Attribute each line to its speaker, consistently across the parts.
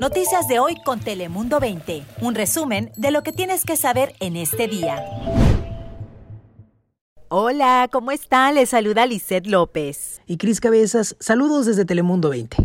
Speaker 1: Noticias de hoy con Telemundo 20. Un resumen de lo que tienes que saber en este día. Hola, ¿cómo está? Les saluda Lisette López.
Speaker 2: Y Cris Cabezas, saludos desde Telemundo 20.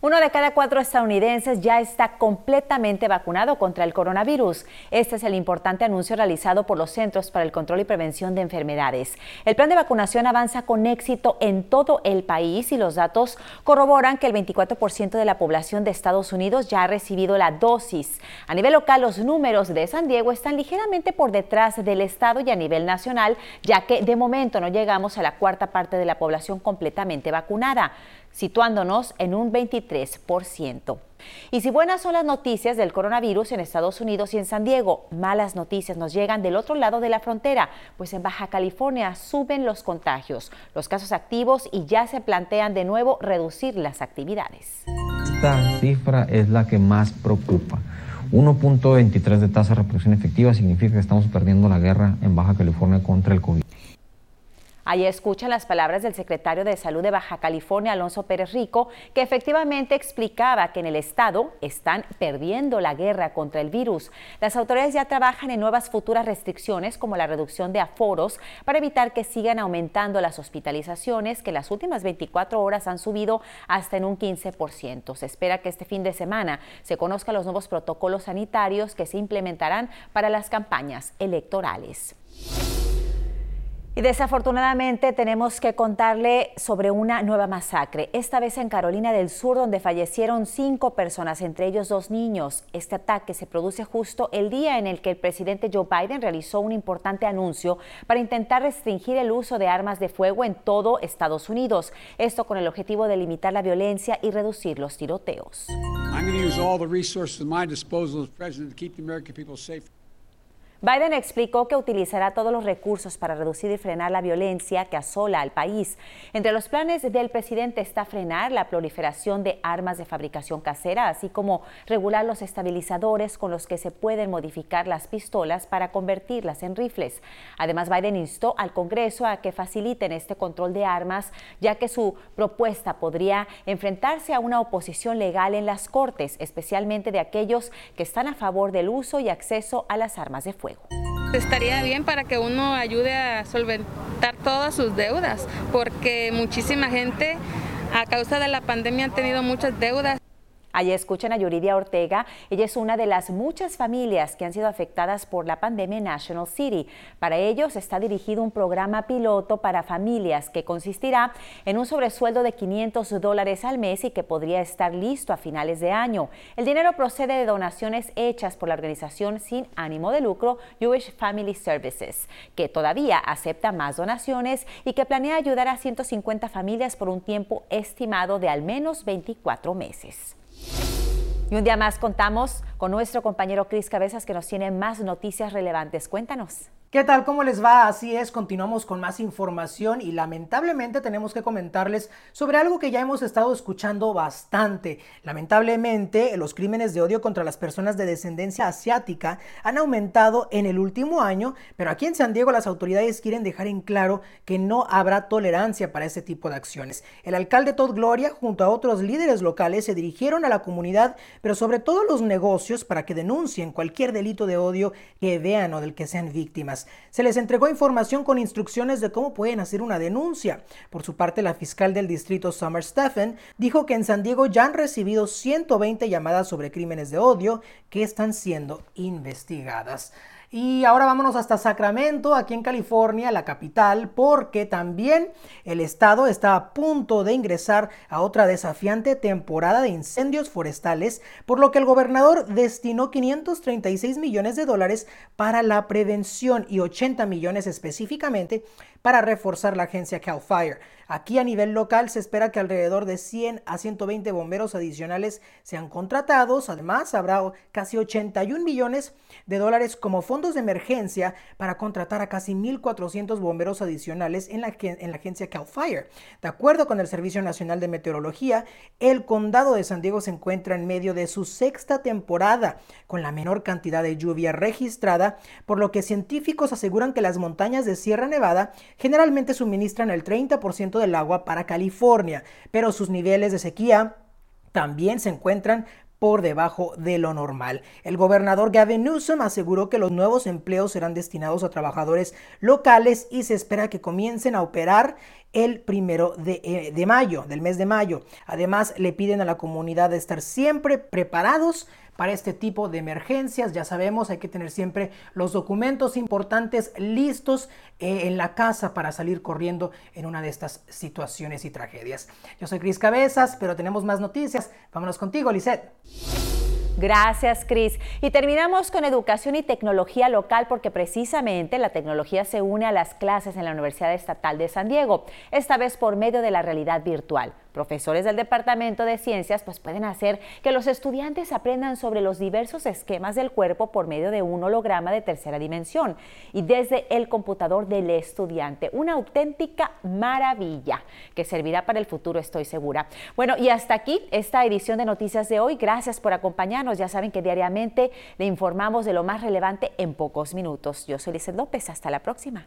Speaker 1: Uno de cada cuatro estadounidenses ya está completamente vacunado contra el coronavirus. Este es el importante anuncio realizado por los Centros para el Control y Prevención de Enfermedades. El plan de vacunación avanza con éxito en todo el país y los datos corroboran que el 24% de la población de Estados Unidos ya ha recibido la dosis. A nivel local, los números de San Diego están ligeramente por detrás del estado y a nivel nacional, ya que de momento no llegamos a la cuarta parte de la población completamente vacunada situándonos en un 23%. Y si buenas son las noticias del coronavirus en Estados Unidos y en San Diego, malas noticias nos llegan del otro lado de la frontera, pues en Baja California suben los contagios, los casos activos y ya se plantean de nuevo reducir las actividades.
Speaker 3: Esta cifra es la que más preocupa. 1.23 de tasa de reproducción efectiva significa que estamos perdiendo la guerra en Baja California contra el COVID.
Speaker 1: Ahí escuchan las palabras del secretario de Salud de Baja California, Alonso Pérez Rico, que efectivamente explicaba que en el estado están perdiendo la guerra contra el virus. Las autoridades ya trabajan en nuevas futuras restricciones como la reducción de aforos para evitar que sigan aumentando las hospitalizaciones que las últimas 24 horas han subido hasta en un 15%. Se espera que este fin de semana se conozcan los nuevos protocolos sanitarios que se implementarán para las campañas electorales. Y desafortunadamente tenemos que contarle sobre una nueva masacre, esta vez en Carolina del Sur, donde fallecieron cinco personas, entre ellos dos niños. Este ataque se produce justo el día en el que el presidente Joe Biden realizó un importante anuncio para intentar restringir el uso de armas de fuego en todo Estados Unidos. Esto con el objetivo de limitar la violencia y reducir los tiroteos. Biden explicó que utilizará todos los recursos para reducir y frenar la violencia que asola al país. Entre los planes del presidente está frenar la proliferación de armas de fabricación casera, así como regular los estabilizadores con los que se pueden modificar las pistolas para convertirlas en rifles. Además, Biden instó al Congreso a que faciliten este control de armas, ya que su propuesta podría enfrentarse a una oposición legal en las Cortes, especialmente de aquellos que están a favor del uso y acceso a las armas de fuego.
Speaker 4: Estaría bien para que uno ayude a solventar todas sus deudas, porque muchísima gente a causa de la pandemia han tenido muchas deudas.
Speaker 1: Allí escuchan a Yuridia Ortega. Ella es una de las muchas familias que han sido afectadas por la pandemia en National City. Para ellos está dirigido un programa piloto para familias que consistirá en un sobresueldo de 500 dólares al mes y que podría estar listo a finales de año. El dinero procede de donaciones hechas por la organización sin ánimo de lucro Jewish Family Services, que todavía acepta más donaciones y que planea ayudar a 150 familias por un tiempo estimado de al menos 24 meses. Y un día más contamos con nuestro compañero Cris Cabezas que nos tiene más noticias relevantes. Cuéntanos.
Speaker 2: ¿Qué tal? ¿Cómo les va? Así es, continuamos con más información y lamentablemente tenemos que comentarles sobre algo que ya hemos estado escuchando bastante. Lamentablemente, los crímenes de odio contra las personas de descendencia asiática han aumentado en el último año, pero aquí en San Diego las autoridades quieren dejar en claro que no habrá tolerancia para este tipo de acciones. El alcalde Todd Gloria junto a otros líderes locales se dirigieron a la comunidad, pero sobre todo los negocios para que denuncien cualquier delito de odio que vean o del que sean víctimas. Se les entregó información con instrucciones de cómo pueden hacer una denuncia. Por su parte, la fiscal del distrito Summer Stephen dijo que en San Diego ya han recibido 120 llamadas sobre crímenes de odio que están siendo investigadas. Y ahora vámonos hasta Sacramento, aquí en California, la capital, porque también el estado está a punto de ingresar a otra desafiante temporada de incendios forestales, por lo que el gobernador destinó 536 millones de dólares para la prevención y 80 millones específicamente para reforzar la agencia Cal Fire. Aquí a nivel local se espera que alrededor de 100 a 120 bomberos adicionales sean contratados. Además, habrá casi 81 millones de dólares como fondos de emergencia para contratar a casi 1.400 bomberos adicionales en la, en la agencia Cal Fire. De acuerdo con el Servicio Nacional de Meteorología, el condado de San Diego se encuentra en medio de su sexta temporada con la menor cantidad de lluvia registrada, por lo que científicos aseguran que las montañas de Sierra Nevada generalmente suministran el 30% del agua para California, pero sus niveles de sequía también se encuentran por debajo de lo normal. El gobernador Gavin Newsom aseguró que los nuevos empleos serán destinados a trabajadores locales y se espera que comiencen a operar el primero de, eh, de mayo, del mes de mayo. Además, le piden a la comunidad de estar siempre preparados para este tipo de emergencias. Ya sabemos, hay que tener siempre los documentos importantes listos eh, en la casa para salir corriendo en una de estas situaciones y tragedias. Yo soy Cris Cabezas, pero tenemos más noticias. Vámonos contigo, Lisette.
Speaker 1: Gracias, Cris. Y terminamos con educación y tecnología local porque precisamente la tecnología se une a las clases en la Universidad Estatal de San Diego, esta vez por medio de la realidad virtual profesores del Departamento de Ciencias pues pueden hacer que los estudiantes aprendan sobre los diversos esquemas del cuerpo por medio de un holograma de tercera dimensión y desde el computador del estudiante. Una auténtica maravilla que servirá para el futuro, estoy segura. Bueno, y hasta aquí esta edición de Noticias de hoy. Gracias por acompañarnos. Ya saben que diariamente le informamos de lo más relevante en pocos minutos. Yo soy Lizeth López. Hasta la próxima.